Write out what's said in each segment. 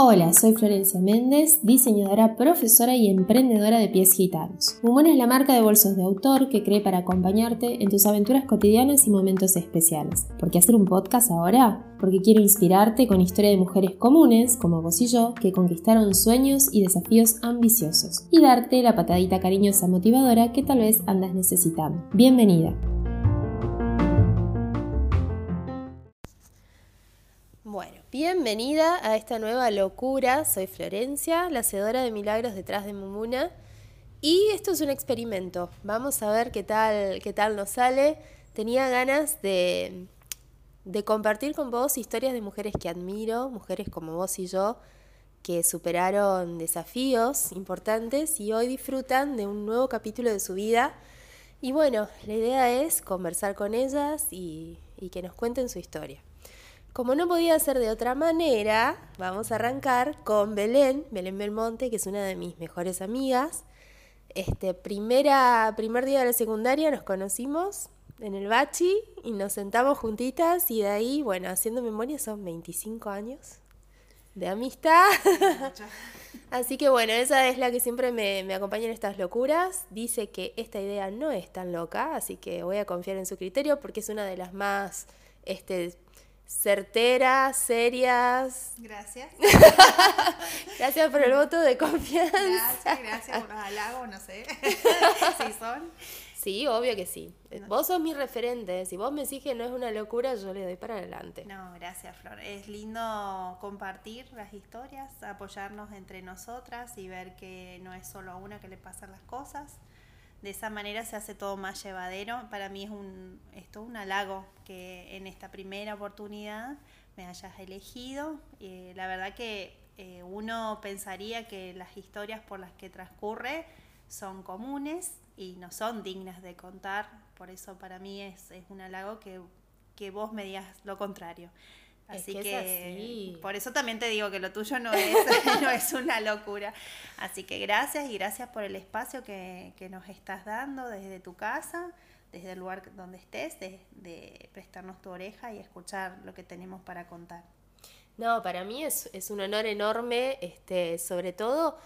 Hola, soy Florencia Méndez, diseñadora, profesora y emprendedora de pies gitanos. Mumona es la marca de bolsos de autor que cree para acompañarte en tus aventuras cotidianas y momentos especiales. ¿Por qué hacer un podcast ahora? Porque quiero inspirarte con historia de mujeres comunes, como vos y yo, que conquistaron sueños y desafíos ambiciosos, y darte la patadita cariñosa motivadora que tal vez andas necesitando. Bienvenida. Bienvenida a esta nueva locura. Soy Florencia, la hacedora de milagros detrás de Mumuna. Y esto es un experimento. Vamos a ver qué tal, qué tal nos sale. Tenía ganas de, de compartir con vos historias de mujeres que admiro, mujeres como vos y yo, que superaron desafíos importantes y hoy disfrutan de un nuevo capítulo de su vida. Y bueno, la idea es conversar con ellas y, y que nos cuenten su historia. Como no podía ser de otra manera, vamos a arrancar con Belén, Belén Belmonte, que es una de mis mejores amigas. Este, primera, primer día de la secundaria nos conocimos en el Bachi y nos sentamos juntitas y de ahí, bueno, haciendo memoria son 25 años de amistad. Así que bueno, esa es la que siempre me, me, acompaña en estas locuras. Dice que esta idea no es tan loca, así que voy a confiar en su criterio porque es una de las más este, certeras, serias. Gracias. gracias por el voto de confianza. Gracias, gracias por los halagos, no sé si son. Sí, obvio que sí. Vos sos mi referente. Si vos me decís que no es una locura, yo le doy para adelante. No, gracias, Flor. Es lindo compartir las historias, apoyarnos entre nosotras y ver que no es solo a una que le pasan las cosas de esa manera se hace todo más llevadero. Para mí es un, un halago que en esta primera oportunidad me hayas elegido. Eh, la verdad que eh, uno pensaría que las historias por las que transcurre son comunes y no son dignas de contar. Por eso para mí es, es un halago que, que vos me digas lo contrario. Así que, por eso también te digo que lo tuyo no es, no es una locura. Así que gracias y gracias por el espacio que, nos estás dando desde tu casa, desde el lugar donde estés, de, prestarnos tu oreja y escuchar lo que tenemos para contar. No, para mí es, un honor enorme, este, sobre todo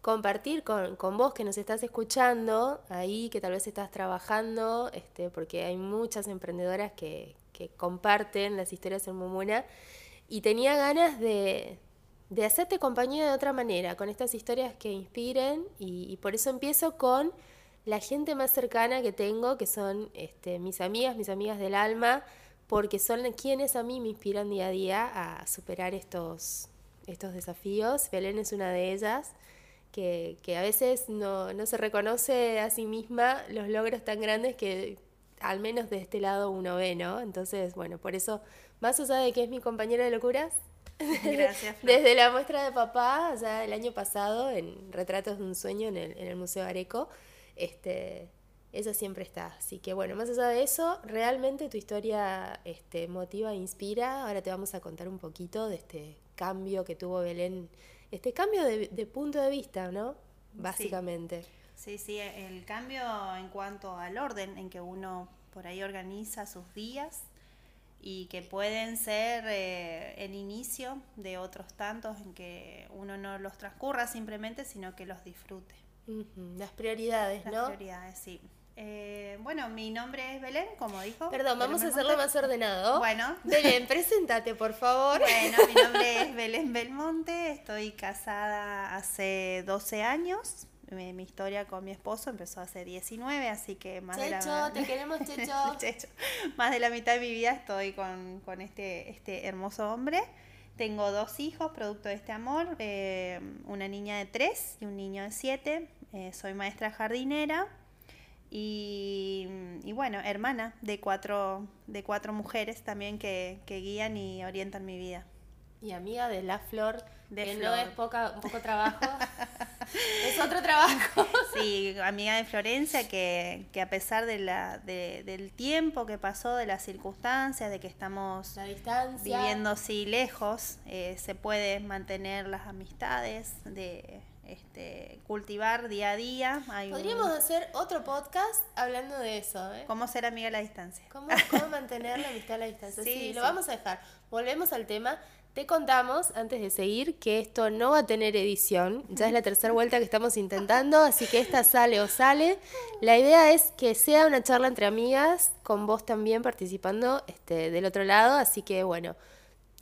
compartir con, vos que nos estás escuchando, ahí que tal vez estás trabajando, este, porque hay muchas emprendedoras que, que comparten las historias en Mumuna y tenía ganas de, de hacerte compañía de otra manera, con estas historias que inspiren y, por eso empiezo con la gente más cercana que tengo, que son este, mis amigas, mis amigas del alma, porque son quienes a mí me inspiran día a día a superar estos, estos desafíos. Belén es una de ellas. Que, que a veces no, no se reconoce a sí misma los logros tan grandes que, al menos de este lado uno ve, ¿no? Entonces, bueno, por eso, más allá de que es mi compañera de locuras, Gracias, desde la muestra de papá, ya el año pasado, en Retratos de un Sueño en el, en el Museo Areco, este, ella siempre está. Así que bueno, más allá de eso, realmente tu historia este, motiva e inspira. Ahora te vamos a contar un poquito de este cambio que tuvo Belén, este cambio de, punto de vista, ¿no? Básicamente. Sí, sí, el cambio en cuanto al orden en que uno por ahí organiza sus días y que pueden ser eh, el inicio de otros tantos en que uno no los transcurra simplemente, sino que los disfrute. Las prioridades, ¿no? Las prioridades, sí. Eh, bueno, mi nombre es Belén, como dijo. Perdón, vamos a hacerlo más ordenado. Bueno. Belén, preséntate, por favor. Bueno, mi nombre es Belén Belmonte, estoy casada hace 12 años, mi, historia con mi esposo empezó hace 19, así que más de la te queremos Checho. Más de la mitad de mi vida estoy con, este, este hermoso hombre. Tengo dos hijos, producto de este amor, eh, una niña de 3 y un niño de 7. Eh, soy maestra jardinera y, bueno, hermana de cuatro, de cuatro mujeres también que, que guían y orientan mi vida. Y amiga de La Flor, de que no es poca, poco trabajo, es otro trabajo. Sí, amiga de Florencia, que, que a pesar de la, de, del tiempo que pasó, de las circunstancias, de que estamos viviendo así lejos, eh, se puede mantener las amistades de este, cultivar día a día. Podríamos hacer otro podcast hablando de eso. ¿eh? ¿Cómo ser amiga a la distancia? ¿Cómo, mantener la amistad a la distancia? Sí, lo vamos a dejar. Volvemos al tema. Te contamos, antes de seguir, que esto no va a tener edición. Ya es la tercera vuelta que estamos intentando, así que esta sale o sale. La idea es que sea una charla entre amigas, con vos también participando este, del otro lado. Así que bueno,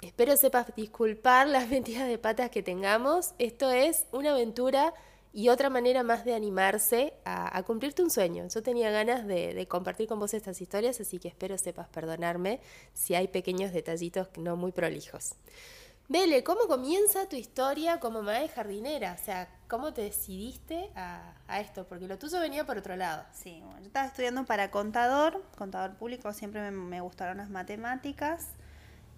espero sepas disculpar las metidas de patas que tengamos. Esto es una aventura y otra manera más de animarse a, cumplirte un sueño. Yo tenía ganas de, compartir con vos estas historias, así que espero sepas perdonarme si hay pequeños detallitos no muy prolijos. Bele, ¿cómo comienza tu historia como madre jardinera? O sea, ¿cómo te decidiste a, esto? Porque lo tuyo venía por otro lado. Sí, bueno, yo estaba estudiando para contador, contador público, siempre me gustaron las matemáticas.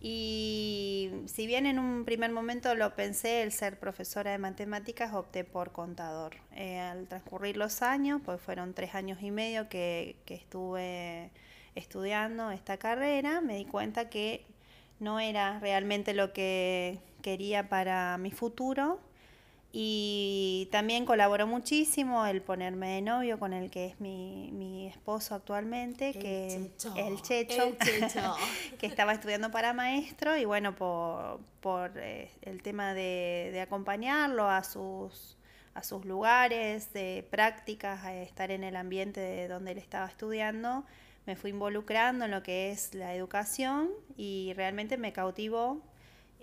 Y si bien en un primer momento lo pensé, el ser profesora de matemáticas, opté por contador. Eh, al transcurrir los años, pues fueron tres años y medio que, que estuve estudiando esta carrera, me di cuenta que no era realmente lo que quería para mi futuro y también colaboró muchísimo el ponerme de novio con el que es mi, mi esposo actualmente, el que checho, el checho, que estaba estudiando para maestro y bueno, por, por eh, el tema de, de, acompañarlo a sus, a sus lugares de prácticas, a estar en el ambiente de donde él estaba estudiando, me fui involucrando en lo que es la educación y realmente me cautivó,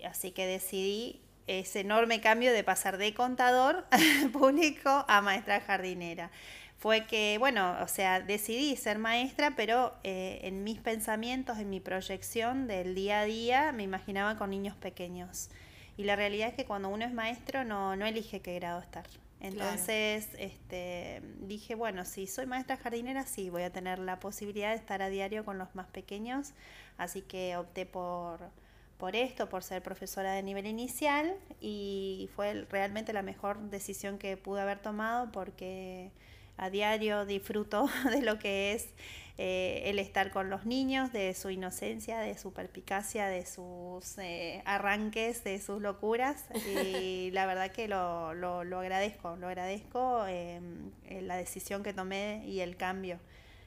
así que decidí ese enorme cambio de pasar de contador público a maestra jardinera. Fue que, bueno, o sea, decidí ser maestra, pero eh, en mis pensamientos, en mi proyección del día a día, me imaginaba con niños pequeños. Y la realidad es que cuando uno es maestro no, no elige qué grado estar. Entonces este, dije, bueno, si soy maestra jardinera, sí, voy a tener la posibilidad de estar a diario con los más pequeños, así que opté por, por esto, por ser profesora de nivel inicial y fue realmente la mejor decisión que pude haber tomado porque a diario disfruto de lo que es eh, el estar con los niños, de su inocencia, de su perpicacia, de sus eh, arranques, de sus locuras y la verdad que lo, lo, lo agradezco, lo agradezco em, la decisión que tomé y el cambio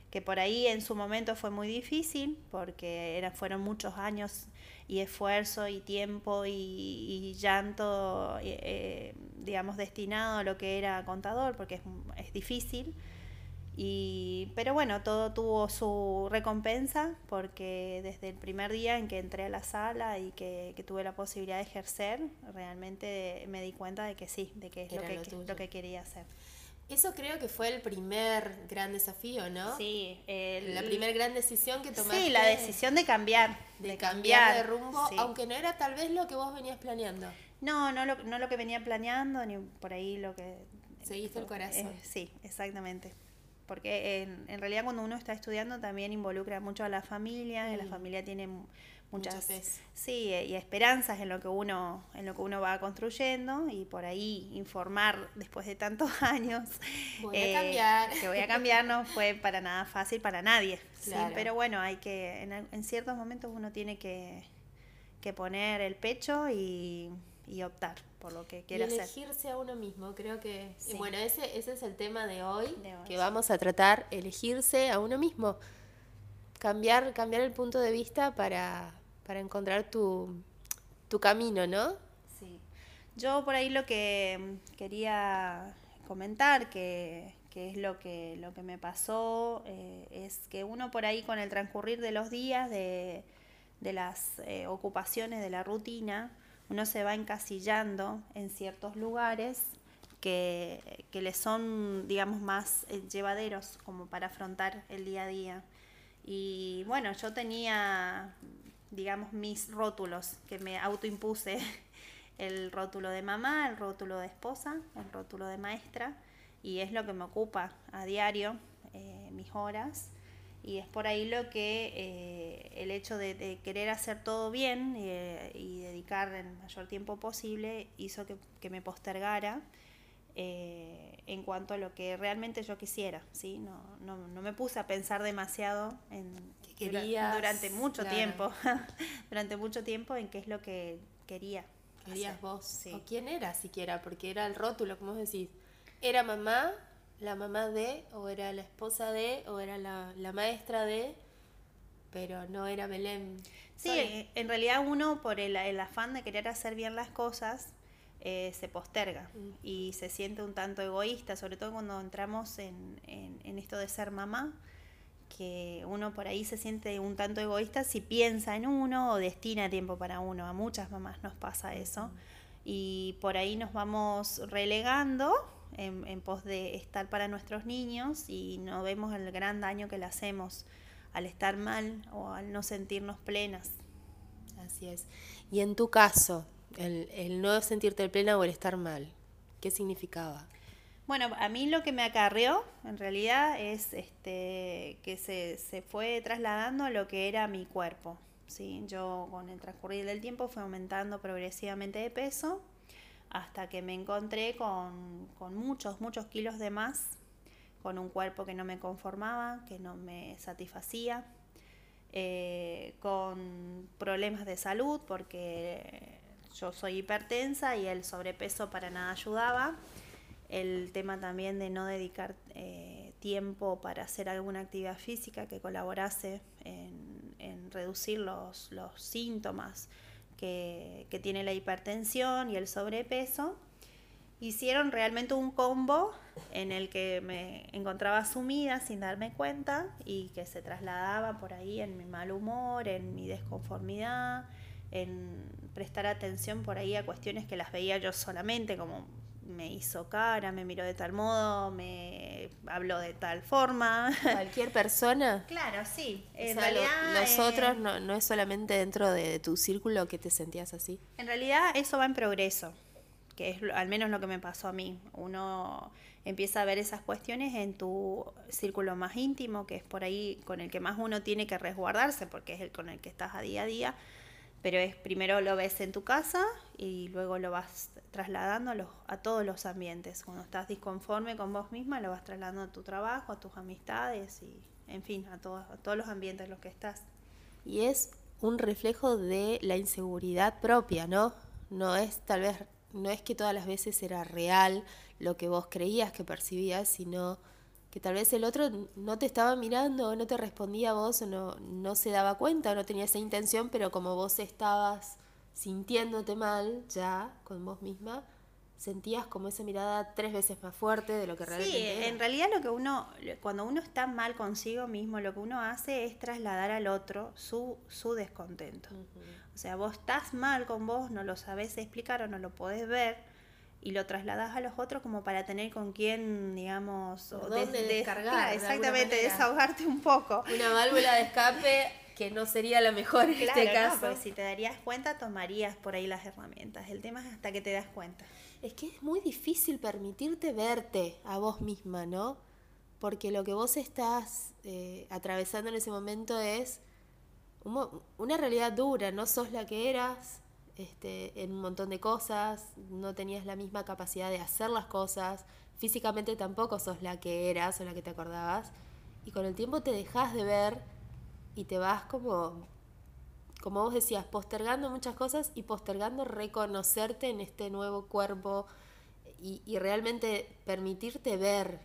que por ahí en su momento fue muy difícil porque era, fueron muchos años y esfuerzo y tiempo y, llanto, eh, digamos, destinado a lo que era contador, porque es, es difícil. Y, pero bueno, todo tuvo su recompensa porque desde el primer día en que entré a la sala y que, que tuve la posibilidad de ejercer, realmente me di cuenta de que sí, de que es lo que, lo que quería hacer. Eso creo que fue el primer gran desafío, ¿no? Sí. la primera gran decisión que tomaste. Sí, la decisión de cambiar. De, cambiar, de rumbo, aunque no era tal vez lo que vos venías planeando. No, no lo, no lo que venía planeando, ni por ahí lo que... Seguiste el corazón. Eh, sí, exactamente. Porque en, en, realidad cuando uno está estudiando también involucra mucho a la familia, y la familia tiene muchas sí y esperanzas en lo que uno en lo que uno va construyendo y por ahí informar después de tantos años voy a eh, cambiar. que voy a cambiar no fue para nada fácil para nadie pero bueno hay que en, ciertos momentos uno tiene que, que poner el pecho y, y optar por lo que quiere y elegirse a uno mismo creo que bueno ese ese es el tema de hoy, que vamos a tratar elegirse a uno mismo. Cambiar, cambiar el punto de vista para, para encontrar tu, tu camino, ¿no? Sí. Yo por ahí lo que quería comentar, que, que es lo que, lo que me pasó, eh, es que uno por ahí con el transcurrir de los días, de, de las eh, ocupaciones, de la rutina, uno se va encasillando en ciertos lugares que, que le son, digamos, más eh, llevaderos como para afrontar el día a día. Y bueno, yo tenía, digamos, mis rótulos que me autoimpuse. El rótulo de mamá, el rótulo de esposa, el rótulo de maestra. Y es lo que me ocupa a diario, eh, mis horas. Y es por ahí lo que eh, el hecho de, querer hacer todo bien eh, y dedicar el mayor tiempo posible hizo que, que me postergara eh, en cuanto a lo que realmente yo quisiera, ¿sí? No, no, no me puse a pensar demasiado en quería durante mucho tiempo, durante mucho tiempo en qué es lo que quería. querías vos. ¿O quién era siquiera? Porque era el rótulo, como decís. ¿Era mamá, la mamá de, o era la esposa de, o era la, la maestra de? Pero no era Belén. Sí, en realidad uno por el, el, afán de querer hacer bien las cosas eh, se posterga mm. y se siente un tanto egoísta, sobre todo cuando entramos en, en, en esto de ser mamá que uno por ahí se siente un tanto egoísta si piensa en uno o destina tiempo para uno. A muchas mamás nos pasa eso. Y por ahí nos vamos relegando en, pos de estar para nuestros niños y no vemos el gran daño que le hacemos al estar mal o al no sentirnos plenas. Así es. Y en tu caso, el, el no sentirte plena o el estar mal, ¿qué significaba? Bueno, a mí lo que me acarreó en realidad es este, que se, se fue trasladando a lo que era mi cuerpo. ¿sí? Yo con el transcurrir del tiempo fui aumentando progresivamente de peso hasta que me encontré con, con muchos, muchos kilos de más, con un cuerpo que no me conformaba, que no me satisfacía, eh, con problemas de salud porque yo soy hipertensa y el sobrepeso para nada ayudaba. El tema también de no dedicar eh, tiempo para hacer alguna actividad física que colaborase en, reducir los, los síntomas que, que, tiene la hipertensión y el sobrepeso, hicieron realmente un combo en el que me encontraba sumida sin darme cuenta y que se trasladaba por ahí en mi mal humor, en mi desconformidad, en prestar atención por ahí a cuestiones que las veía yo solamente como me hizo cara, me miró de tal modo, me habló de tal forma. ¿Cualquier persona? claro, sí. En realidad, los otros no, no, es solamente dentro de tu círculo que te sentías así. En realidad eso va en progreso, que es al menos lo que me pasó a mí. Uno empieza a ver esas cuestiones en tu círculo más íntimo, que es por ahí con el que más uno tiene que resguardarse, porque es el con el que estás a día a día pero es primero lo ves en tu casa y luego lo vas trasladando a, los, a todos los ambientes. Cuando estás disconforme con vos misma, lo vas trasladando a tu trabajo, a tus amistades y, en fin, a, todos a todos los ambientes en los que estás. Y es un reflejo de la inseguridad propia, ¿no? No es tal vez, no es que todas las veces era real lo que vos creías que percibías, sino que tal vez el otro no te estaba mirando o no te respondía a vos o no, no se daba cuenta o no tenía esa intención, pero como vos estabas sintiéndote mal ya con vos misma, sentías como esa mirada tres veces más fuerte de lo que realmente sí, en realidad lo que uno, cuando uno está mal consigo mismo, lo que uno hace es trasladar al otro su, su descontento. O sea, vos estás mal con vos, no lo sabes explicar o no lo podés ver, y lo trasladas a los otros como para tener con quién, digamos, o descargar. exactamente, desahogarte un poco. Una válvula de escape que no sería la mejor en este caso. si te darías cuenta, tomarías por ahí las herramientas. El tema es hasta que te das cuenta. Es que es muy difícil permitirte verte a vos misma, ¿no? Porque lo que vos estás eh, atravesando en ese momento es una realidad dura, no sos la que eras, este, en un montón de cosas, no tenías la misma capacidad de hacer las cosas, físicamente tampoco sos la que eras o la que te acordabas, y con el tiempo te dejas de ver y te vas como, como vos decías, postergando muchas cosas y postergando reconocerte en este nuevo cuerpo y, y realmente permitirte ver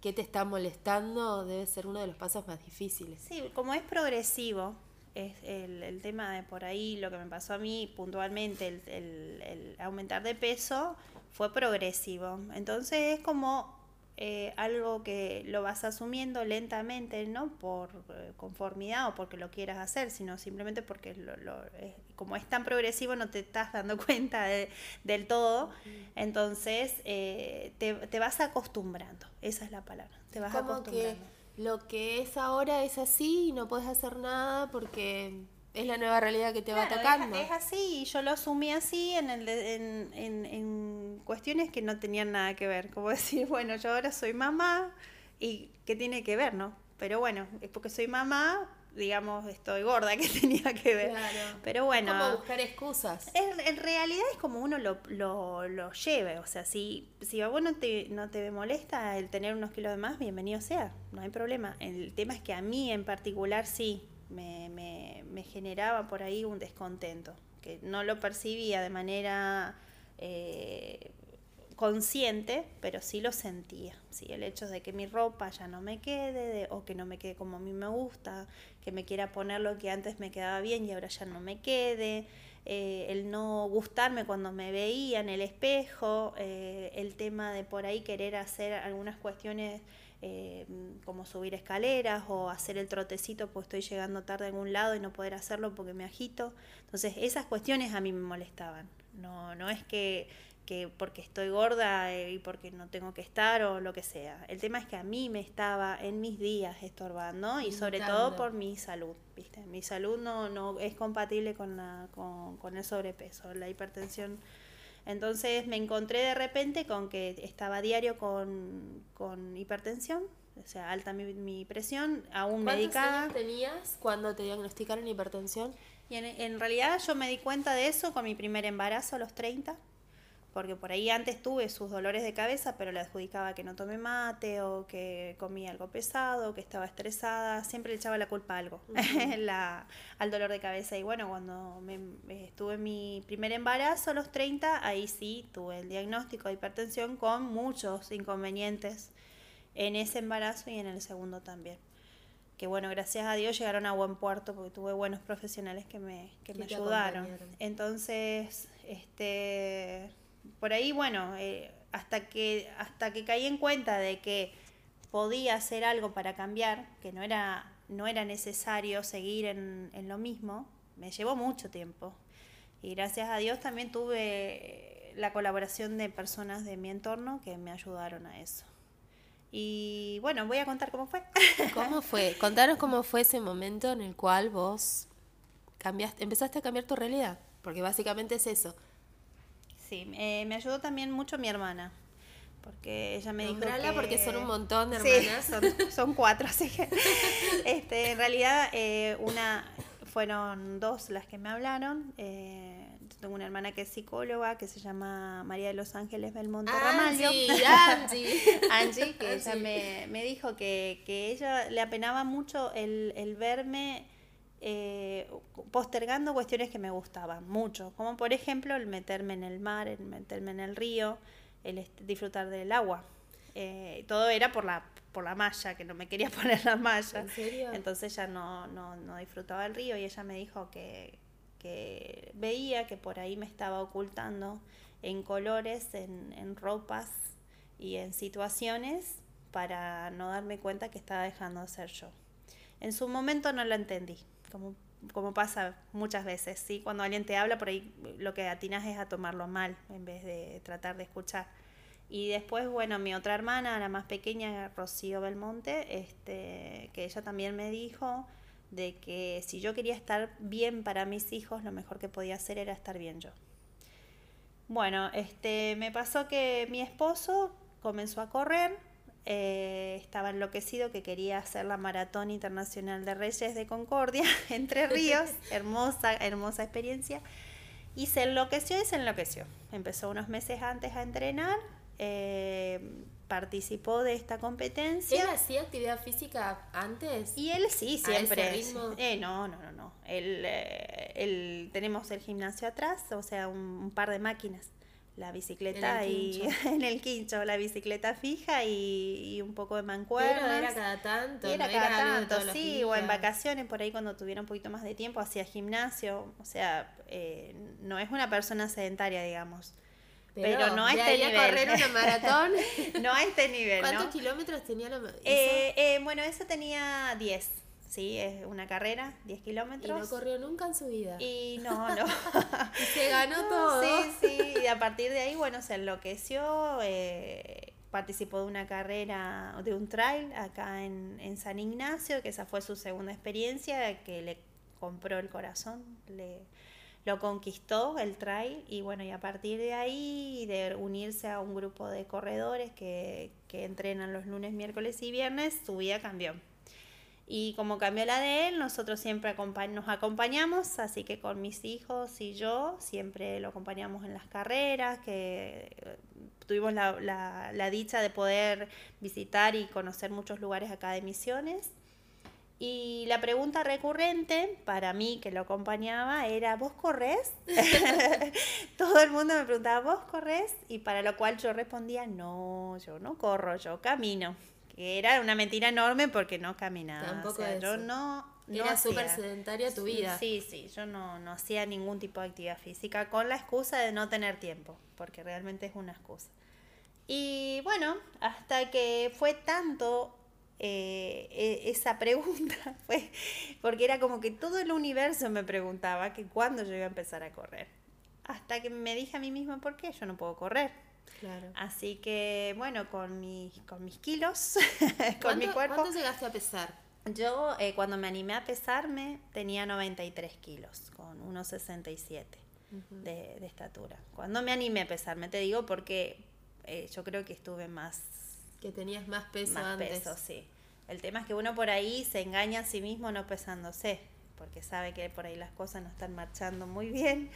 qué te está molestando debe ser uno de los pasos más difíciles. Sí, como es progresivo, es el, el, tema de por ahí, lo que me pasó a mí puntualmente, el, el, el aumentar de peso fue progresivo. Entonces es como eh, algo que lo vas asumiendo lentamente, no por eh, conformidad o porque lo quieras hacer, sino simplemente porque lo, lo, es, como es tan progresivo no te estás dando cuenta de, del todo. Entonces eh, te, te, vas acostumbrando, esa es la palabra, te vas como acostumbrando. Que lo que es ahora es así y no puedes hacer nada porque es la nueva realidad que te claro, va tocando. Es, es, así y yo lo asumí así en, el, en, en, en, cuestiones que no tenían nada que ver. Como decir, bueno, yo ahora soy mamá y ¿qué tiene que ver, no? Pero bueno, es porque soy mamá, digamos, estoy gorda, que tenía que ver. Claro. Pero bueno. Como buscar excusas. En, en realidad es como uno lo, lo, lo, lleve. O sea, si, si a vos no te, no te molesta el tener unos kilos de más, bienvenido sea. No hay problema. El tema es que a mí en particular sí me, me, me generaba por ahí un descontento. que no lo percibía de manera eh, consciente, pero sí lo sentía. ¿sí? El hecho de que mi ropa ya no me quede o que no me quede como a mí me gusta, que me quiera poner lo que antes me quedaba bien y ahora ya no me quede. Eh, el no gustarme cuando me veía en el espejo, eh, el tema de por ahí querer hacer algunas cuestiones eh, como subir escaleras o hacer el trotecito porque estoy llegando tarde a algún lado y no poder hacerlo porque me agito. Entonces esas cuestiones a mí me molestaban. No, no es que que porque estoy gorda eh, y porque no tengo que estar o lo que sea. El tema es que a mí me estaba en mis días estorbando y sobre todo por mi salud, ¿viste? Mi salud no, no es compatible con, la, con, con el sobrepeso, la hipertensión. Entonces me encontré de repente con que estaba diario con, con hipertensión, o sea, alta mi, mi presión, aún medicada. ¿Cuántos años tenías cuando te diagnosticaron hipertensión? Y en, en realidad yo me di cuenta de eso con mi primer embarazo a los 30 porque por ahí antes tuve sus dolores de cabeza, pero le adjudicaba que no tomé mate o que comía algo pesado, que estaba estresada, siempre le echaba la culpa a algo, la, al dolor de cabeza. Y bueno, cuando me, estuve en mi primer embarazo a los 30, ahí sí tuve el diagnóstico de hipertensión con muchos inconvenientes en ese embarazo y en el segundo también. Que bueno, gracias a Dios llegaron a buen puerto porque tuve buenos profesionales que me, que me ayudaron. Entonces, este por ahí, bueno, eh, hasta, que, hasta que caí en cuenta de que podía hacer algo para cambiar, que no era, no era necesario seguir en, en lo mismo, me llevó mucho tiempo. Y gracias a Dios también tuve la colaboración de personas de mi entorno que me ayudaron a eso. Y bueno, voy a contar cómo fue. ¿Cómo fue? Contanos cómo fue ese momento en el cual vos cambiaste, empezaste a cambiar tu realidad, porque básicamente es eso. Sí, eh, me ayudó también mucho mi hermana. Porque ella me dijo que... porque son un montón de hermanas. son, son, cuatro, así que... este, en realidad, eh, una... Fueron dos las que me hablaron. Eh, tengo una hermana que es psicóloga, que se llama María de los Ángeles Belmonte Ramallo. Angie, Angie, que ella me, me dijo que, que ella le apenaba mucho el, el verme eh, postergando cuestiones que me gustaban mucho, como por ejemplo el meterme en el mar, el meterme en el río, el disfrutar del agua. Eh, todo era por la, por la malla, que no me quería poner la malla. Entonces ya no, no, no disfrutaba el río y ella me dijo que, que veía que por ahí me estaba ocultando en colores, en, en ropas y en situaciones para no darme cuenta que estaba dejando de ser yo. En su momento no lo entendí, como, como pasa muchas veces, ¿sí? Cuando alguien te habla, por ahí lo que atinas es a tomarlo mal en vez de tratar de escuchar. Y después, bueno, mi otra hermana, la más pequeña, Rocío Belmonte, este, que ella también me dijo de que si yo quería estar bien para mis hijos, lo mejor que podía hacer era estar bien yo. Bueno, este, me pasó que mi esposo comenzó a correr eh, estaba enloquecido que quería hacer la Maratón Internacional de Reyes de Concordia, Entre Ríos, hermosa, hermosa experiencia. Y se enloqueció y se enloqueció. Empezó unos meses antes a entrenar, eh, participó de esta competencia. ¿Él hacía actividad física antes? Y él sí, siempre. Eh, no, no, no, no. Él, tenemos el gimnasio atrás, o sea, un par de máquinas la bicicleta y en el quincho, la bicicleta fija y, un poco de mancuernas. Pero era cada tanto. Era cada tanto, sí, o en vacaciones, por ahí cuando tuviera un poquito más de tiempo, hacía gimnasio. O sea, eh, no es una persona sedentaria, digamos. Pero, no a este nivel. correr una maratón. no a este nivel. ¿Cuántos kilómetros tenía la eh, eh, Bueno, eso tenía 10. Sí, es una carrera, 10 kilómetros. Y no corrió nunca en su vida. Y no, no. se ganó todo. Sí, sí. Y a partir de ahí, bueno, se enloqueció. Eh, participó de una carrera, de un trail acá en, en San Ignacio, que esa fue su segunda experiencia, que le compró el corazón, le lo conquistó el trail y bueno, y a partir de ahí, de unirse a un grupo de corredores que, que entrenan los lunes, miércoles y viernes, su vida cambió y como cambió la de él, nosotros siempre nos acompañamos, así que con mis hijos y yo siempre lo acompañamos en las carreras, que eh, tuvimos la, la, dicha de poder visitar y conocer muchos lugares acá de Misiones. Y la pregunta recurrente para mí que lo acompañaba era, ¿vos corres? Todo el mundo me preguntaba, ¿vos corres? Y para lo cual yo respondía, no, yo no corro, yo camino. Era una mentira enorme porque no caminaba. Tampoco yo no, no Era súper sedentaria tu vida. Sí, sí, yo no, no hacía ningún tipo de actividad física con la excusa de no tener tiempo, porque realmente es una excusa. Y bueno, hasta que fue tanto eh, e, esa pregunta, fue, porque era como que todo el universo me preguntaba que cuándo yo iba a empezar a correr. Hasta que me dije a mí misma, ¿por qué yo no puedo correr? Claro. Así que, bueno, con mis, con mis kilos, con mi cuerpo. ¿Cuánto llegaste a pesar? Yo, eh, cuando me animé a pesarme, tenía 93 kilos, con 1,67 de, de estatura. Cuando me animé a pesarme, te digo, porque eh, yo creo que estuve más... Que tenías más peso más antes. peso, sí. El tema es que uno por ahí se engaña a sí mismo no pesándose, porque sabe que por ahí las cosas no están marchando muy bien.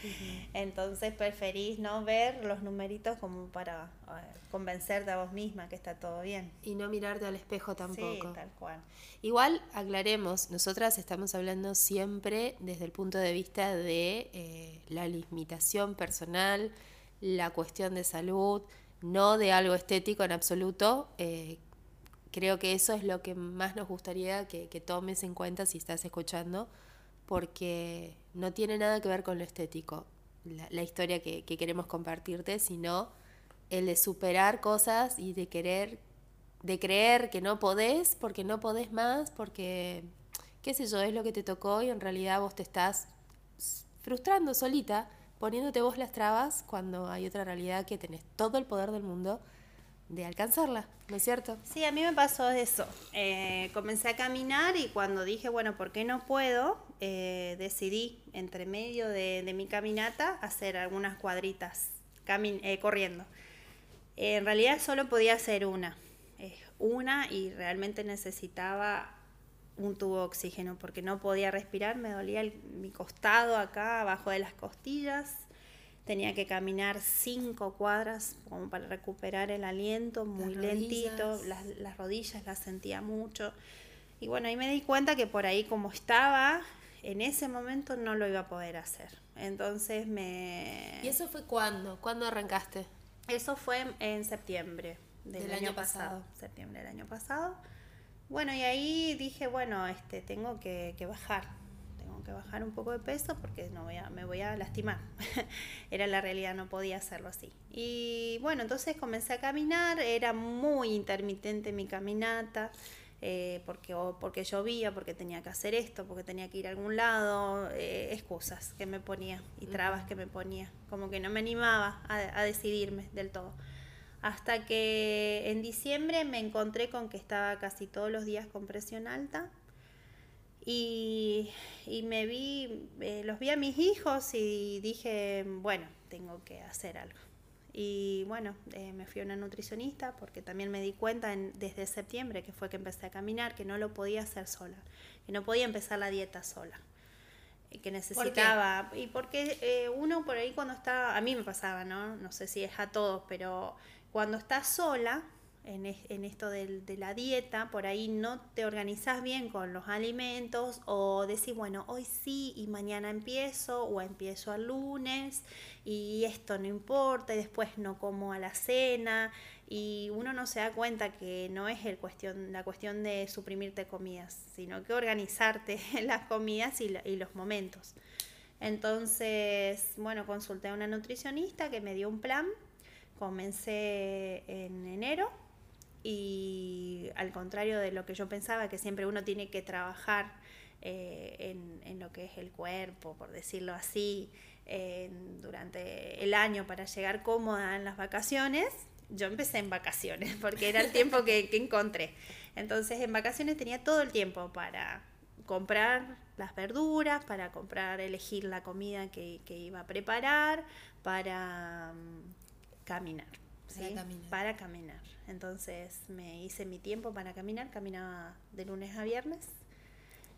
Entonces preferís no ver los numeritos como para eh, convencerte a vos misma que está todo bien. Y no mirarte al espejo tampoco. Sí, tal cual. Igual, aclaremos, nosotras estamos hablando siempre desde el punto de vista de eh, la limitación personal, la cuestión de salud, no de algo estético en absoluto. Eh, creo que eso es lo que más nos gustaría que, que tomes en cuenta si estás escuchando, porque no tiene nada que ver con lo estético, la, historia que, que queremos compartirte, sino el de superar cosas y de querer, de creer que no podés, porque no podés más, porque, qué sé yo, es lo que te tocó y en realidad vos te estás frustrando solita, poniéndote vos las trabas cuando hay otra realidad que tenés todo el poder del mundo de alcanzarla, ¿no es cierto? Sí, a mí me pasó eso. Eh, comencé a caminar y cuando dije, bueno, ¿por qué no puedo? Eh, decidí, entre medio de, de, mi caminata, hacer algunas cuadritas camin eh, corriendo. en realidad solo podía hacer una, una y realmente necesitaba un tubo de oxígeno porque no podía respirar, me dolía el, mi costado acá, abajo de las costillas tenía que caminar cinco cuadras como para recuperar el aliento, muy las lentito, las, las, rodillas las sentía mucho. Y bueno, ahí me di cuenta que por ahí como estaba, en ese momento no lo iba a poder hacer. Entonces me... ¿Y eso fue cuándo? ¿Cuándo arrancaste? Eso fue en septiembre del, del año, año pasado. pasado. Septiembre del año pasado. Bueno, y ahí dije, bueno, este, tengo que, que bajar que bajar un poco de peso porque no voy a, me voy a lastimar. era la realidad, no podía hacerlo así. Y bueno, entonces comencé a caminar, era muy intermitente mi caminata. Eh, porque, o porque llovía, porque tenía que hacer esto, porque tenía que ir a algún lado, eh, excusas que me ponía y trabas que me ponía, como que no me animaba a, a decidirme del todo. Hasta que en diciembre me encontré con que estaba casi todos los días con presión alta, y, y, me vi, eh, los vi a mis hijos y dije, bueno, tengo que hacer algo. Y bueno, eh, me fui a una nutricionista porque también me di cuenta en, desde septiembre, que fue que empecé a caminar, que no lo podía hacer sola, que no podía empezar la dieta sola, que necesitaba. ¿Por y porque eh, uno por ahí cuando está, a mí me pasaba, ¿no? No sé si es a todos, pero cuando estás sola, en, esto de, de, la dieta, por ahí no te organizas bien con los alimentos o decís, bueno, hoy sí y mañana empiezo o empiezo el lunes y esto no importa y después no como a la cena y uno no se da cuenta que no es el cuestión, la cuestión de suprimirte comidas, sino que organizarte las comidas y, y los momentos. Entonces, bueno, consulté a una nutricionista que me dio un plan. Comencé en enero y al contrario de lo que yo pensaba, que siempre uno tiene que trabajar eh, en, en, lo que es el cuerpo, por decirlo así, durante el año para llegar cómoda en las vacaciones, yo empecé en vacaciones, porque era el tiempo que, que encontré. Entonces en vacaciones tenía todo el tiempo para comprar las verduras, para comprar, elegir la comida que, que iba a preparar, para um, caminar. Para ¿sí? caminar. Para caminar. Entonces me hice mi tiempo para caminar, caminaba de lunes a viernes.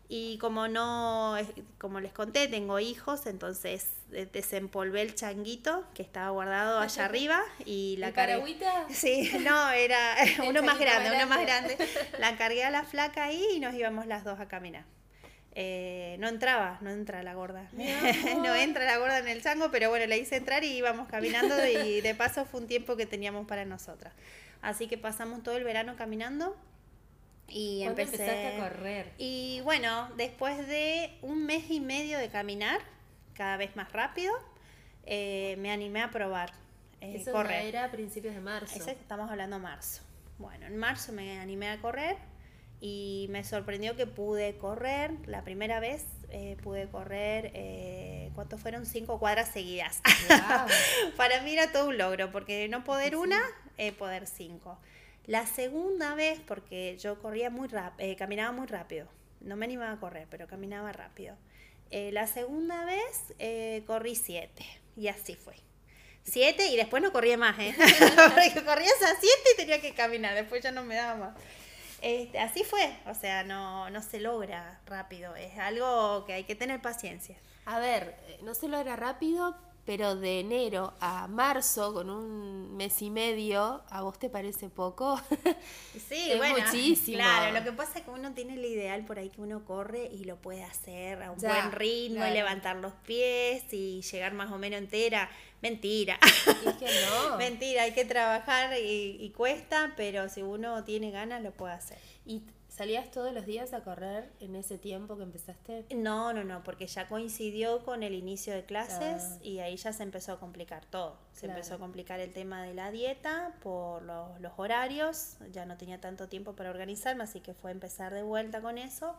Y como no, como les conté, tengo hijos, entonces eh, desempolvé el changuito que estaba guardado allá arriba y la cargué. Sí, no, era uno más grande, uno más grande. La cargué a la flaca ahí y nos íbamos las dos a caminar. Eh, no entraba, no entra la gorda. No. entra la gorda en el chango, pero bueno, la hice entrar y íbamos caminando y de paso fue un tiempo que teníamos para nosotras. Así que pasamos todo el verano caminando y empecé a correr. Y bueno, después de un mes y medio de caminar, cada vez más rápido, eh, me animé a probar. Eh, Eso correr. era a principios de marzo. Eso estamos hablando de marzo. Bueno, en marzo me animé a correr y me sorprendió que pude correr. La primera vez eh, pude correr, eh, ¿cuántos fueron? Cinco cuadras seguidas. Para mí era todo un logro, porque no poder una, eh, poder cinco. La segunda vez, porque yo corría muy rápido, eh, caminaba muy rápido. No me animaba a correr, pero caminaba rápido. la segunda vez corrí siete y así fue. Siete y después no corría más, ¿eh? porque a siete y tenía que caminar, después ya no me daba más. Este, así fue, o sea, no, no se logra rápido, es algo que hay que tener paciencia. A ver, eh, no se logra rápido, pero de enero a marzo, con un mes y medio, ¿a vos te parece poco? Sí, es muchísimo. Claro, lo que pasa es que uno tiene el ideal por ahí que uno corre y lo puede hacer a un buen ritmo y levantar los pies y llegar más o menos entera. Mentira. Es que no. Mentira, hay que trabajar y, y, cuesta, pero si uno tiene ganas lo puede hacer. ¿Y ¿Salías todos los días a correr en ese tiempo que empezaste? No, no, no, porque ya coincidió con el inicio de clases ah. y ahí ya se empezó a complicar todo. Se empezó a complicar el tema de la dieta por los, los, horarios, ya no tenía tanto tiempo para organizarme, así que fue empezar de vuelta con eso.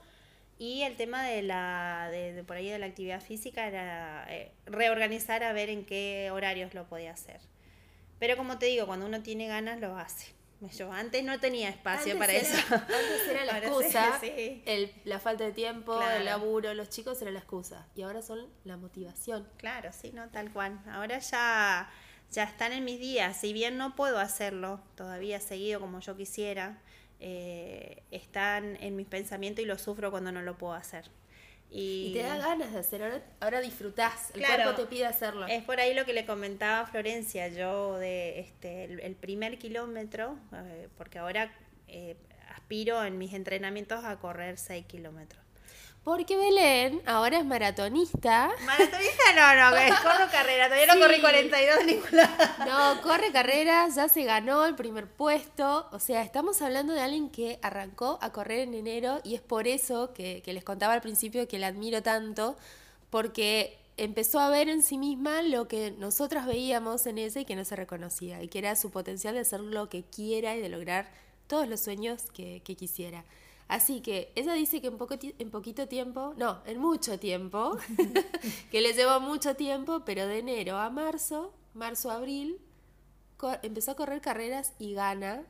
Y el tema de la, de, por ahí de la actividad física era eh, reorganizar a ver en qué horarios lo podía hacer. Pero como te digo, cuando uno tiene ganas lo hace. Yo antes no tenía espacio para eso. Antes era la excusa, el, la falta de tiempo, el laburo, los chicos era la excusa. Y ahora son la motivación. Claro, sí, no, tal cual. Ahora ya, ya están en mis días. Si bien no puedo hacerlo todavía seguido como yo quisiera, eh, están en mis pensamientos y lo sufro cuando no lo puedo hacer. Y, te da ganas de hacer, ahora, ahora disfrutás, el cuerpo te pide hacerlo. Es por ahí lo que le comentaba a Florencia, yo de este el, primer kilómetro, eh, porque ahora eh, aspiro en mis entrenamientos a correr 6 kilómetros. Porque Belén ahora es maratonista. Maratonista no, no, corro carrera, todavía no corrí 42 ninguna. No, corre carrera, ya se ganó el primer puesto. O sea, estamos hablando de alguien que arrancó a correr en enero y es por eso que, que les contaba al principio que la admiro tanto, porque empezó a ver en sí misma lo que nosotras veíamos en ella y que no se reconocía, y que era su potencial de hacer lo que quiera y de lograr todos los sueños que, que quisiera. Así que ella dice que en, poco en poquito tiempo, no, en mucho tiempo, que le llevó mucho tiempo, pero de enero a marzo, marzo a abril, empezó a correr carreras y gana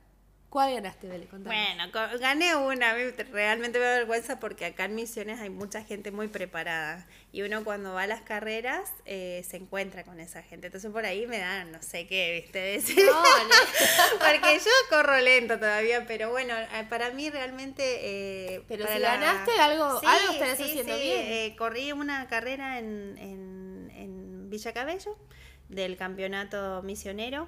¿Cuál ganaste, Bele? Bueno, gané una. Realmente me da vergüenza porque acá en Misiones hay mucha gente muy preparada. Y uno cuando va a las carreras eh, se encuentra con esa gente. Entonces por ahí me dan no sé qué, ¿viste? Decir. No, porque yo corro lento todavía, pero bueno, eh, para mí realmente... Eh, pero si ganaste algo, algo estarás haciendo sí. bien. Eh, corrí una carrera en, en, en Villa Cabello del campeonato misionero.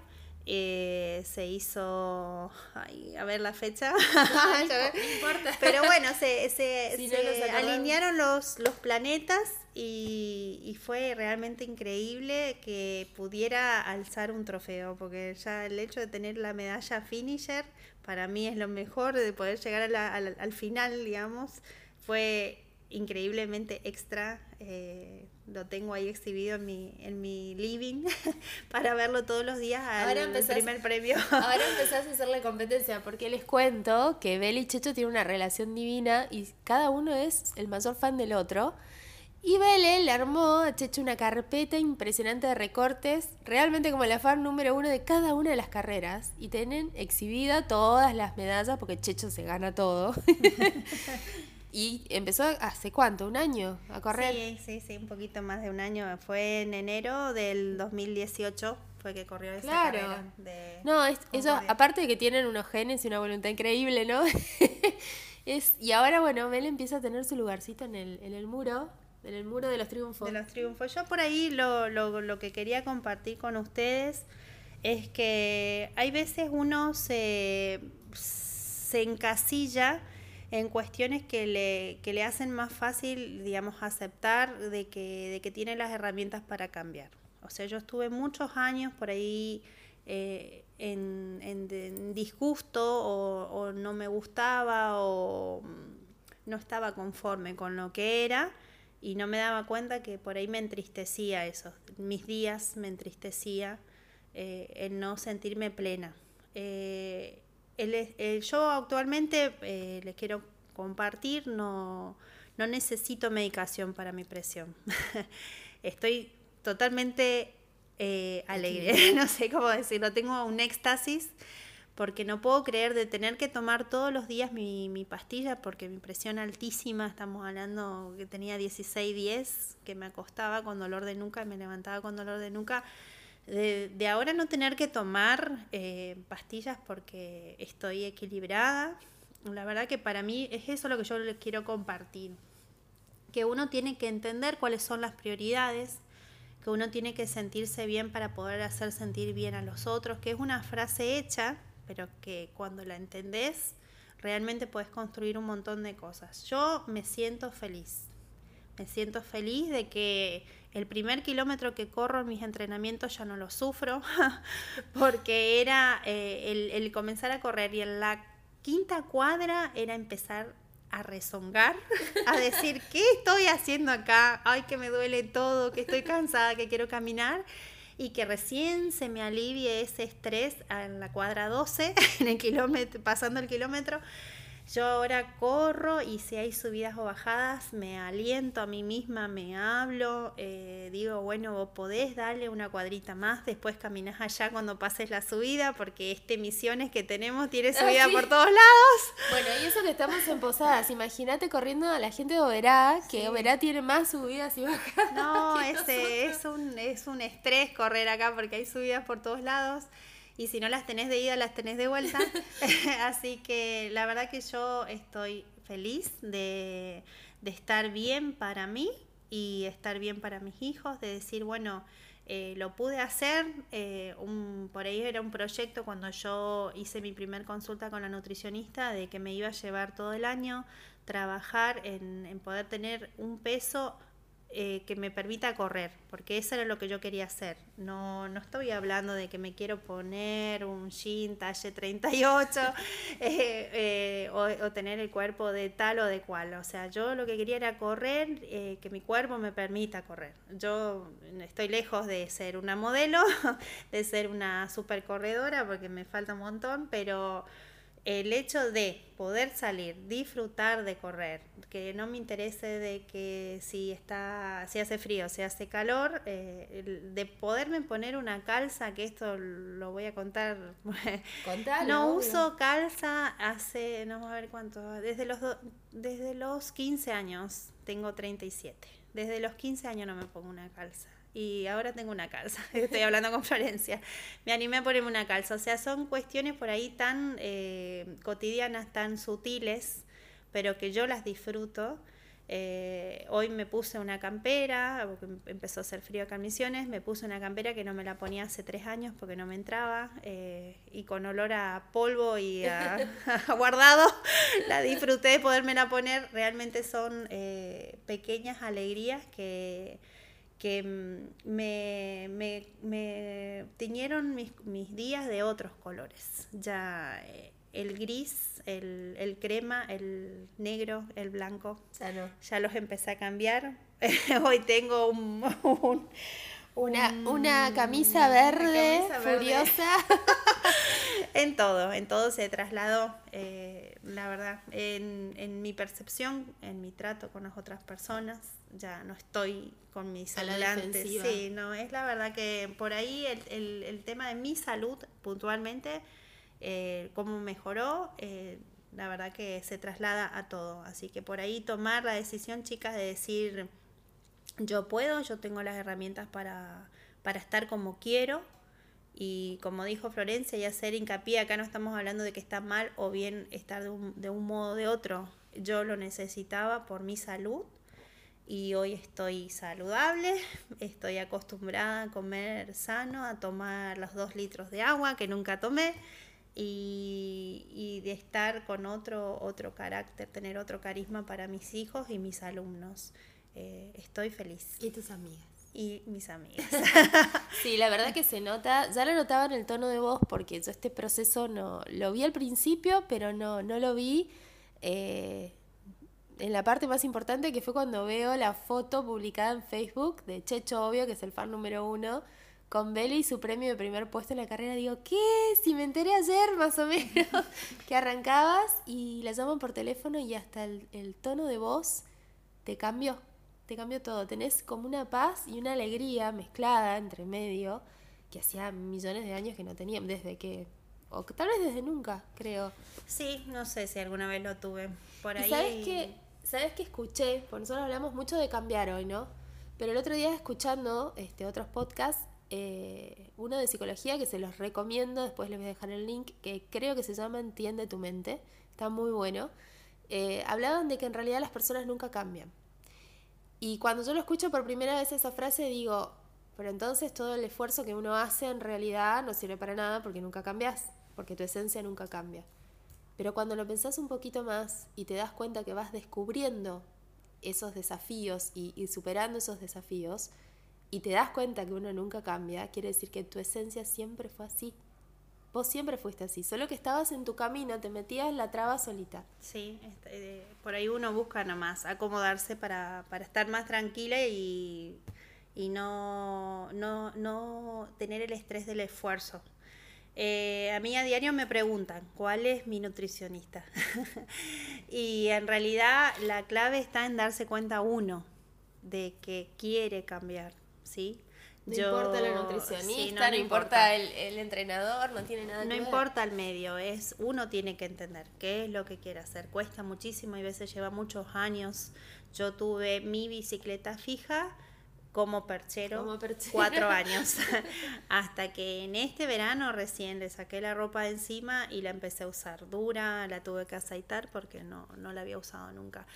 Eh, se hizo, a ver la fecha, pero bueno, se, se, alinearon los, los planetas y, y, fue realmente increíble que pudiera alzar un trofeo, porque ya el hecho de tener la medalla finisher para mí es lo mejor, de poder llegar al, al, final, digamos, fue increíblemente extra. Eh, lo tengo ahí exhibido en mi, en mi living para verlo todos los días al primer premio. ahora empezás a hacerle competencia, porque les cuento que Beli y Checho tienen una relación divina y cada uno es el mayor fan del otro. Y Bele le armó a Checho una carpeta impresionante de recortes, realmente como la fan número uno de cada una de las carreras. Y tienen exhibida todas las medallas, porque Checho se gana todo. Y empezó hace cuánto, un año a correr. Sí, sí, sí, un poquito más de un año. Fue en enero del 2018 fue que corrió esa claro. carrera. De no, eso, aparte de que tienen unos genes y una voluntad increíble, ¿no? Es, y ahora, bueno, Mel empieza a tener su lugarcito en el, en el muro, en el muro de los triunfos. De los triunfos. Yo por ahí lo, lo, lo que quería compartir con ustedes es que hay veces uno se, se encasilla en cuestiones que le, que le hacen más fácil, digamos, aceptar de que, de que tiene las herramientas para cambiar. O sea, yo estuve muchos años por ahí eh, en, disgusto o, o, no me gustaba o no estaba conforme con lo que era y no me daba cuenta que por ahí me entristecía eso. Mis días me entristecía eh, el no sentirme plena. Eh, el, yo actualmente eh, les quiero compartir, no, no necesito medicación para mi presión. Estoy totalmente eh, alegre, no sé cómo decirlo, tengo un éxtasis porque no puedo creer de tener que tomar todos los días mi, mi pastilla porque mi presión altísima, estamos hablando que tenía 16, 10, que me acostaba con dolor de nuca, me levantaba con dolor de nuca de, ahora no tener que tomar eh, pastillas porque estoy equilibrada. La verdad que para mí es eso lo que yo les quiero compartir. Que uno tiene que entender cuáles son las prioridades, que uno tiene que sentirse bien para poder hacer sentir bien a los otros, que es una frase hecha, pero que cuando la entendés, realmente puedes construir un montón de cosas. Yo me siento feliz. Me siento feliz de que el primer kilómetro que corro en mis entrenamientos ya no lo sufro, porque era eh, el, comenzar a correr y en la quinta cuadra era empezar a rezongar, a decir, ¿qué estoy haciendo acá? Ay, que me duele todo, que estoy cansada, que quiero caminar. Y que recién se me alivie ese estrés en la cuadra 12, en el kilómetro, pasando el kilómetro, yo ahora corro y si hay subidas o bajadas, me aliento a mí misma, me hablo, eh, digo, bueno, vos podés darle una cuadrita más, después caminas allá cuando pases la subida, porque este Misiones que tenemos tiene subida por todos lados. Bueno, y eso que estamos en Posadas, imagínate corriendo a la gente de Oberá, que Oberá tiene más subidas y bajadas. No, ese es un, es un estrés correr acá porque hay subidas por todos lados y si no las tenés de ida, las tenés de vuelta. Así que la verdad que yo estoy feliz de, estar bien para mí y estar bien para mis hijos, de decir, bueno, eh, lo pude hacer, eh, un, por ahí era un proyecto cuando yo hice mi primer consulta con la nutricionista de que me iba a llevar todo el año, trabajar en, en poder tener un peso eh, que me permita correr, porque eso era lo que yo quería hacer. No, no estoy hablando de que me quiero poner un jean talle 38 eh, eh, o, o, tener el cuerpo de tal o de cual. O sea, yo lo que quería era correr, que mi cuerpo me permita correr. Yo estoy lejos de ser una modelo, de ser una super corredora, porque me falta un montón, pero el hecho de poder salir, disfrutar de correr, que no me interese de que si está, si hace frío, si hace calor, eh, de poderme poner una calza, que esto lo voy a contar. no uso calza hace, no a ver cuánto, desde los desde los 15 años, tengo 37. Desde los 15 años no me pongo una calza y ahora tengo una calza. Estoy hablando con Florencia. Me animé a ponerme una calza. O sea, son cuestiones por ahí tan eh, cotidianas, tan sutiles, pero que yo las disfruto. Eh, hoy me puse una campera, porque em, empezó a hacer frío acá en Misiones, me puse una campera que no me la ponía hace tres años porque no me entraba, eh, y con olor a polvo y a, guardado, la disfruté de podérmela poner. Realmente son pequeñas alegrías que que mm, me, me, me tiñeron mis, mis, días de otros colores. Ya eh, el gris, el, el, crema, el negro, el blanco, ya, los empecé a cambiar. Hoy tengo un, una, una, camisa verde, furiosa. en todo, en todo se trasladó, eh, la verdad, en, en mi percepción, en mi trato con las otras personas ya no estoy con mis adelantes. Sí, no, es la verdad que por ahí el, el, tema de mi salud puntualmente, eh, cómo mejoró, eh, la verdad que se traslada a todo. Así que por ahí tomar la decisión, chicas, de decir, yo puedo, yo tengo las herramientas para, para estar como quiero. Y como dijo Florencia, y hacer hincapié, acá no estamos hablando de que está mal o bien estar de un, de un modo o de otro yo lo necesitaba por mi salud y hoy estoy saludable, estoy acostumbrada a comer sano, a tomar los dos litros de agua que nunca tomé y, de estar con otro, otro carácter, tener otro carisma para mis hijos y mis alumnos. Eh, estoy feliz. ¿Y tus amigas? Y mis amigas. sí, la verdad que se nota, ya lo notaba en el tono de voz porque yo este proceso no lo vi al principio, pero no, no lo vi. Eh, en la parte más importante que fue cuando veo la foto publicada en Facebook de Checho Obvio, que es el fan número uno, con Beli y su premio de primer puesto en la carrera. Digo, ¿qué? Si me enteré ayer más o menos que arrancabas y la llaman por teléfono y hasta el, tono de voz te cambió, te cambió todo. Tenés como una paz y una alegría mezclada entre medio que hacía millones de años que no teníamos, desde que, o tal vez desde nunca, creo. Sí, no sé si alguna vez lo tuve por ahí. ¿Sabes qué? ¿Sabes qué escuché? Porque nosotros hablamos mucho de cambiar hoy, ¿no? Pero el otro día escuchando este, otros podcasts, eh, uno de psicología que se los recomiendo, después les voy a dejar el link, que creo que se llama Entiende tu mente, está muy bueno. Eh, hablaban de que en realidad las personas nunca cambian. Y cuando yo lo escucho por primera vez esa frase digo, pero entonces todo el esfuerzo que uno hace en realidad no sirve para nada porque nunca cambias, porque tu esencia nunca cambia. Pero cuando lo pensás un poquito más y te das cuenta que vas descubriendo esos desafíos y, superando esos desafíos, y te das cuenta que uno nunca cambia, quiere decir que tu esencia siempre fue así. Vos siempre fuiste así, solo que estabas en tu camino, te metías la traba solita. Sí, este, por ahí uno busca nomás acomodarse para, para estar más tranquila y, y no, no, no tener el estrés del esfuerzo. Eh, a mí a diario me preguntan cuál es mi nutricionista. y en realidad la clave está en darse cuenta uno de que quiere cambiar, ¿sí? No importa la nutricionista, no, importa, el, entrenador, no tiene nada que ver. No importa el medio, es uno tiene que entender qué es lo que quiere hacer. Cuesta muchísimo y a veces lleva muchos años. Yo tuve mi bicicleta fija como perchero, cuatro años. Hasta que en este verano recién le saqué la ropa de encima y la empecé a usar. Dura, la tuve que aceitar porque no, no la había usado nunca.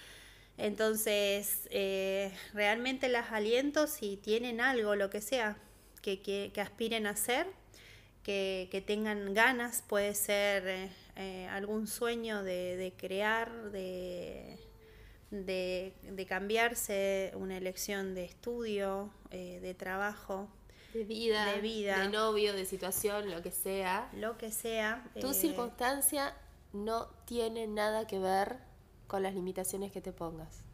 Entonces, eh, realmente las aliento si tienen algo, lo que sea, que, que, aspiren a hacer, que, que, tengan ganas, puede ser eh, eh, algún sueño de, de crear, de de, de cambiarse una elección de estudio, eh, de trabajo, de vida, de vida, de novio, de situación, lo que sea. Lo que sea. Tu circunstancia no tiene nada que ver con las limitaciones que te pongas.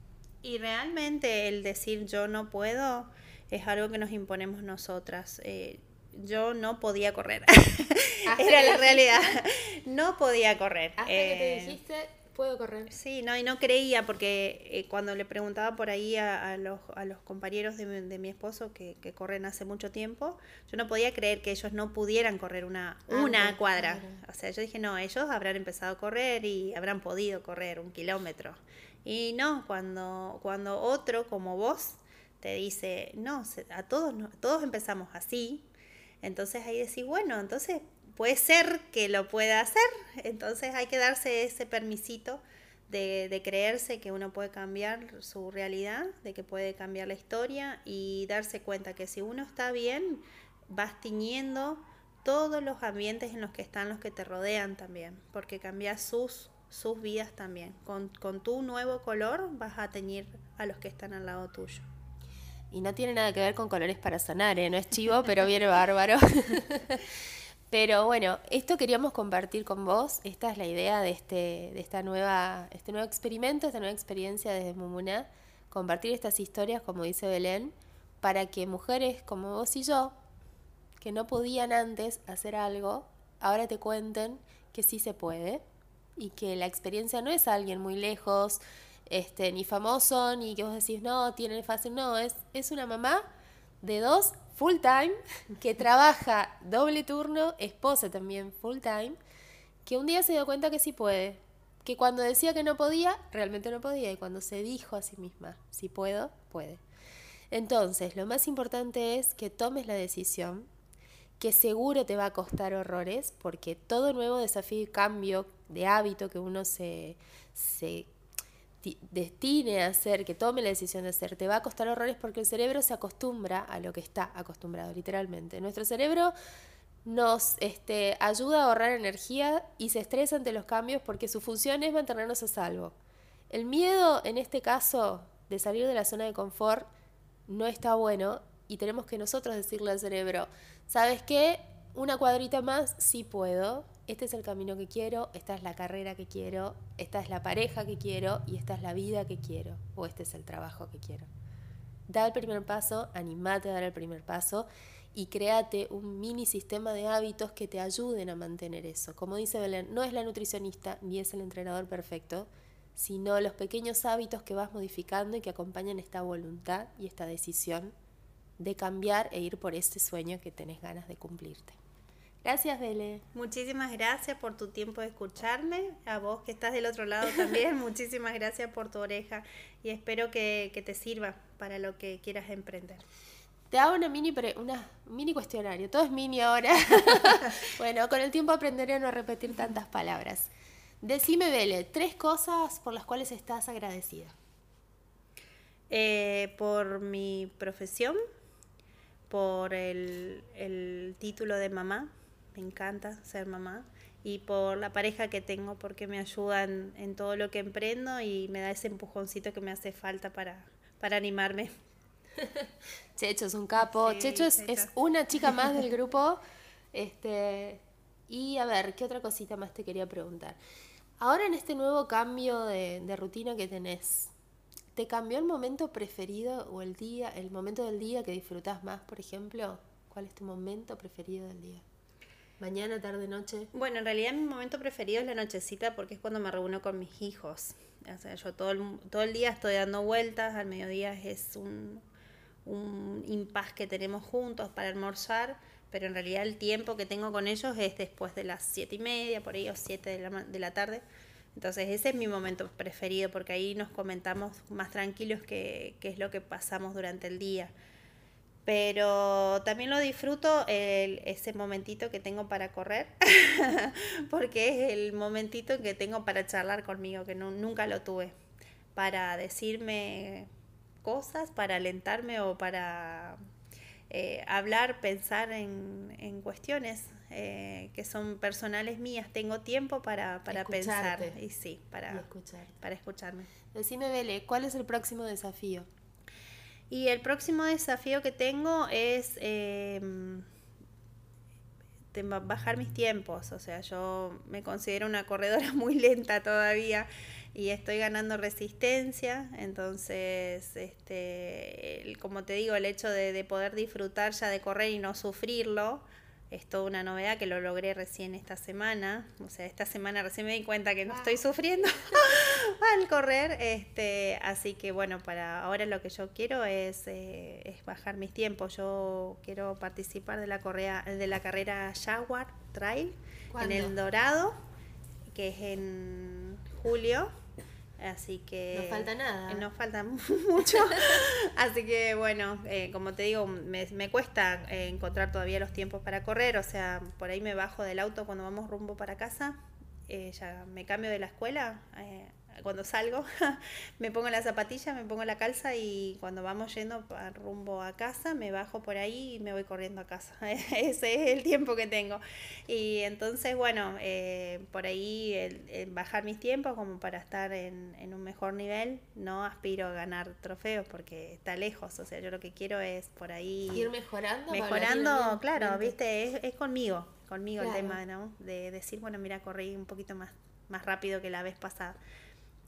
Y realmente el decir yo no puedo es algo que nos imponemos nosotras. Eh, yo no podía correr. Era la realidad. No podía correr. Hasta que te dijiste, puedo correr. Sí, no, y no creía porque eh, cuando le preguntaba por ahí a, los, a los, compañeros de, mi esposo que, corren hace mucho tiempo, yo no podía creer que ellos no pudieran correr una, ah, una cuadra. O sea, yo dije, no, ellos habrán empezado a correr y habrán podido correr un kilómetro. Y no, cuando, cuando otro como vos te dice, no, a todos, todos empezamos así, entonces ahí decís, bueno, entonces puede ser que lo pueda hacer. Entonces hay que darse ese permisito de, creerse que uno puede cambiar su realidad, de que puede cambiar la historia y darse cuenta que si uno está bien, vas tiñendo todos los ambientes en los que están los que te rodean también, porque cambias sus, sus vidas también. Con, tu nuevo color vas a teñir a los que están al lado tuyo. Y no tiene nada que ver con colores para sonar, ¿eh? no es chivo, pero viene bárbaro. Pero bueno, esto queríamos compartir con vos. Esta es la idea de este, de esta nueva, este nuevo experimento, esta nueva experiencia desde Mumuna. Compartir estas historias, como dice Belén, para que mujeres como vos y yo, que no podían antes hacer algo, ahora te cuenten que sí se puede y que la experiencia no es alguien muy lejos, este, ni famoso, ni que vos decís, no, tiene fácil, no, es, es una mamá de dos full time, que trabaja doble turno, esposa también full time, que un día se dio cuenta que sí puede, que cuando decía que no podía, realmente no podía, y cuando se dijo a sí misma, si puedo, puede. Entonces, lo más importante es que tomes la decisión, que seguro te va a costar horrores, porque todo nuevo desafío y cambio de hábito que uno se, se destine a hacer, que tome la decisión de hacer, te va a costar horrores porque el cerebro se acostumbra a lo que está acostumbrado, literalmente. Nuestro cerebro nos este, ayuda a ahorrar energía y se estresa ante los cambios porque su función es mantenernos a salvo. El miedo, en este caso, de salir de la zona de confort, no está bueno y tenemos que nosotros decirle al cerebro, ¿sabes qué? Una cuadrita más, sí puedo, este es el camino que quiero, esta es la carrera que quiero, esta es la pareja que quiero y esta es la vida que quiero, o este es el trabajo que quiero. Da el primer paso, animate a dar el primer paso y créate un mini sistema de hábitos que te ayuden a mantener eso. Como dice Belén, no es la nutricionista ni es el entrenador perfecto, sino los pequeños hábitos que vas modificando y que acompañan esta voluntad y esta decisión de cambiar e ir por ese sueño que tenés ganas de cumplirte. Gracias, Bele. Muchísimas gracias por tu tiempo de escucharme. A vos que estás del otro lado también, muchísimas gracias por tu oreja y espero que, te sirva para lo que quieras emprender. Te hago una mini, una mini cuestionario. Todo es mini ahora. bueno, con el tiempo aprenderé a no repetir tantas palabras. Decime, Bele, tres cosas por las cuales estás agradecida. Eh, por mi profesión, por el, título de mamá, me encanta ser mamá, y por la pareja que tengo, porque me ayudan en todo lo que emprendo y me da ese empujoncito que me hace falta para, para animarme. Checho es un capo. Checho, es, es, una chica más del grupo. Este, y a ver, ¿qué otra cosita más te quería preguntar? Ahora en este nuevo cambio de, rutina que tenés, ¿te cambió el momento preferido o el día, el momento del día que disfrutás más, por ejemplo? ¿Cuál es tu momento preferido del día? ¿Mañana, tarde, noche? Bueno, en realidad mi momento preferido es la nochecita porque es cuando me reúno con mis hijos. O sea, yo todo el, todo el día estoy dando vueltas, al mediodía es un, un impas que tenemos juntos para almorzar pero en realidad el tiempo que tengo con ellos es después de las siete y media, por ahí, o siete de la, de la tarde. Entonces ese es mi momento preferido porque ahí nos comentamos más tranquilos qué, qué es lo que pasamos durante el día. Pero también lo disfruto el, ese momentito que tengo para correr, porque es el momentito que tengo para charlar conmigo, que no, nunca lo tuve, para decirme cosas, para alentarme o para eh, hablar, pensar en, en cuestiones eh, que son personales mías. Tengo tiempo para, para pensar y sí, para, para escucharme. Decime, Bele, ¿cuál es el próximo desafío? Y el próximo desafío que tengo es eh, bajar mis tiempos. O sea, yo me considero una corredora muy lenta todavía y estoy ganando resistencia, entonces, este, como te digo, el hecho de, de, poder disfrutar ya de correr y no sufrirlo, es toda una novedad que lo logré recién esta semana, o sea, esta semana recién me di cuenta que no estoy sufriendo al correr, este, así que bueno, para ahora lo que yo quiero es, eh, es bajar mis tiempos, yo quiero participar de la, correa, de la carrera Jaguar Trail en El Dorado, que es en julio. Así que... No falta nada. No falta mucho. Así que bueno, eh, como te digo, me, me cuesta eh, encontrar todavía los tiempos para correr. O sea, por ahí me bajo del auto cuando vamos rumbo para casa. Eh, ya me cambio de la escuela cuando salgo, me pongo la zapatilla, me pongo la calza y cuando vamos yendo rumbo a casa, me bajo por ahí y me voy corriendo a casa. Ese es el tiempo que tengo. Y entonces, bueno, eh, por ahí el, bajar mis tiempos como para estar en, en, un mejor nivel, no aspiro a ganar trofeos porque está lejos. O sea, yo lo que quiero es por ahí... Ir mejorando. Mejorando, claro, viste, es, es conmigo, conmigo el tema, ¿no? De decir, bueno, mira, corrí un poquito más, más rápido que la vez pasada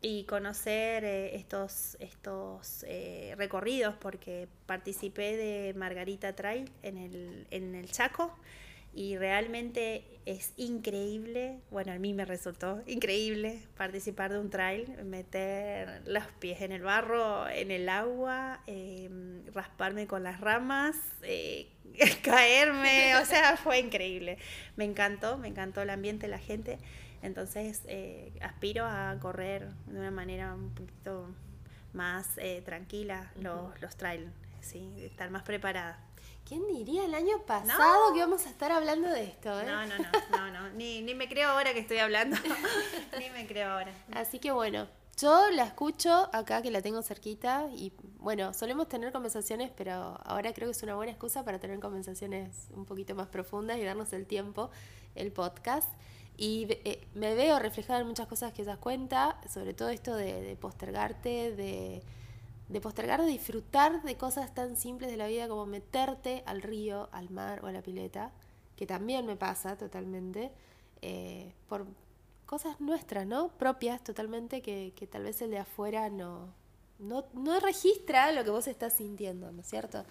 y conocer eh, estos, estos eh, recorridos porque participé de Margarita Trail en el, en el Chaco y realmente es increíble, bueno, a mí me resultó increíble participar de un trail, meter los pies en el barro, en el agua, em, rasparme con las ramas, eh, caerme, o sea, fue increíble. Me encantó, me encantó el ambiente, la gente. Entonces eh, aspiro a correr de una manera un poquito más eh, tranquila los, los trails, ¿sí? estar más preparada. ¿Quién diría el año pasado que íbamos a estar hablando de esto? Eh? No, no, no, no, no. Ni, ni me creo ahora que estoy hablando. ni me creo ahora. Así que bueno, Yo la escucho acá que la tengo cerquita y bueno, solemos tener conversaciones, pero ahora creo que es una buena excusa para tener conversaciones un poquito más profundas y darnos el tiempo, el podcast. Y eh, me veo reflejada en muchas cosas que ella cuenta, sobre todo esto de, postergarte, de, postergar, de disfrutar de cosas tan simples de la vida como meterte al río, al mar o a la pileta, que también me pasa totalmente, eh, por cosas nuestras, ¿no? Propias totalmente, que, que tal vez el de afuera no, no, no registra lo que vos estás sintiendo, ¿no es cierto?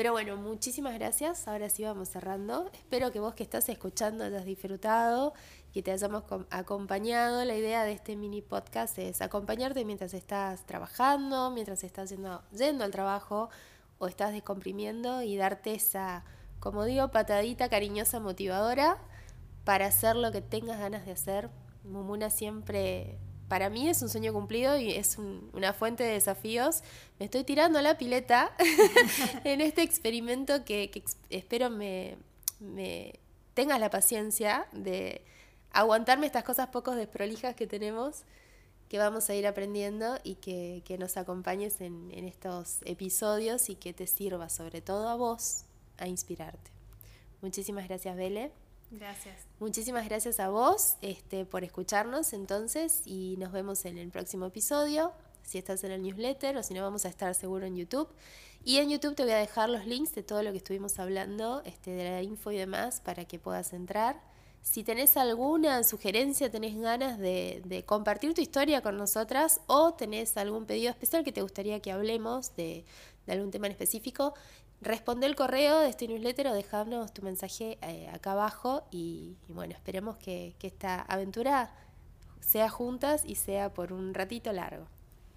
Pero bueno, muchísimas gracias. Ahora sí vamos cerrando. Espero que vos que estás escuchando hayas disfrutado, que te hayamos acompañado. La idea de este mini podcast es acompañarte mientras estás trabajando, mientras estás yendo, al trabajo o estás descomprimiendo y darte esa, como digo, patadita cariñosa motivadora para hacer lo que tengas ganas de hacer. Mumuna siempre para mí es un sueño cumplido y es una fuente de desafíos. Me estoy tirando a la pileta en este experimento que, espero me, tengas la paciencia de aguantarme estas cosas pocos desprolijas que tenemos, que vamos a ir aprendiendo y que, nos acompañes en, en estos episodios y que te sirva sobre todo a vos a inspirarte. Muchísimas gracias, Bele. Gracias. Muchísimas gracias a vos este, por escucharnos entonces y nos vemos en el próximo episodio. Si estás en el newsletter o si no, vamos a estar seguro en YouTube. Y en YouTube te voy a dejar los links de todo lo que estuvimos hablando, este, de la info y demás, para que puedas entrar. Si tenés alguna sugerencia, tenés ganas de, compartir tu historia con nosotras o tenés algún pedido especial que te gustaría que hablemos de, algún tema en específico, responde el correo de este newsletter o dejarnos tu mensaje eh, acá abajo y, bueno, esperemos que, que esta aventura sea juntas y sea por un ratito largo.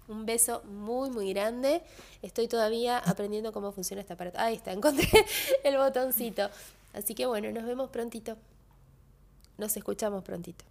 Un beso muy, muy grande. Estoy todavía aprendiendo cómo funciona este aparato. Ahí está, encontré el botoncito. Así que bueno, nos vemos prontito. Nos escuchamos prontito.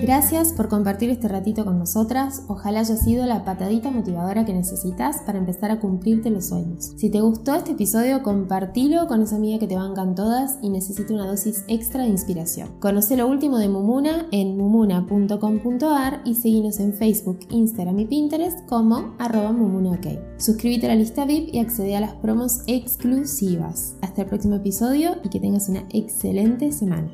Gracias por compartir este ratito con nosotras. Ojalá haya sido la patadita motivadora que necesitas para empezar a cumplirte los sueños. Si te gustó este episodio, compartilo con esa amiga que te bancan todas y necesita una dosis extra de inspiración. Conoce lo último de Mumuna en mumuna.com.ar y seguinos en Facebook, Instagram y Pinterest como arroba mumunaok. Suscríbete a la lista VIP y accede a las promos exclusivas. Hasta el próximo episodio y que tengas una excelente semana.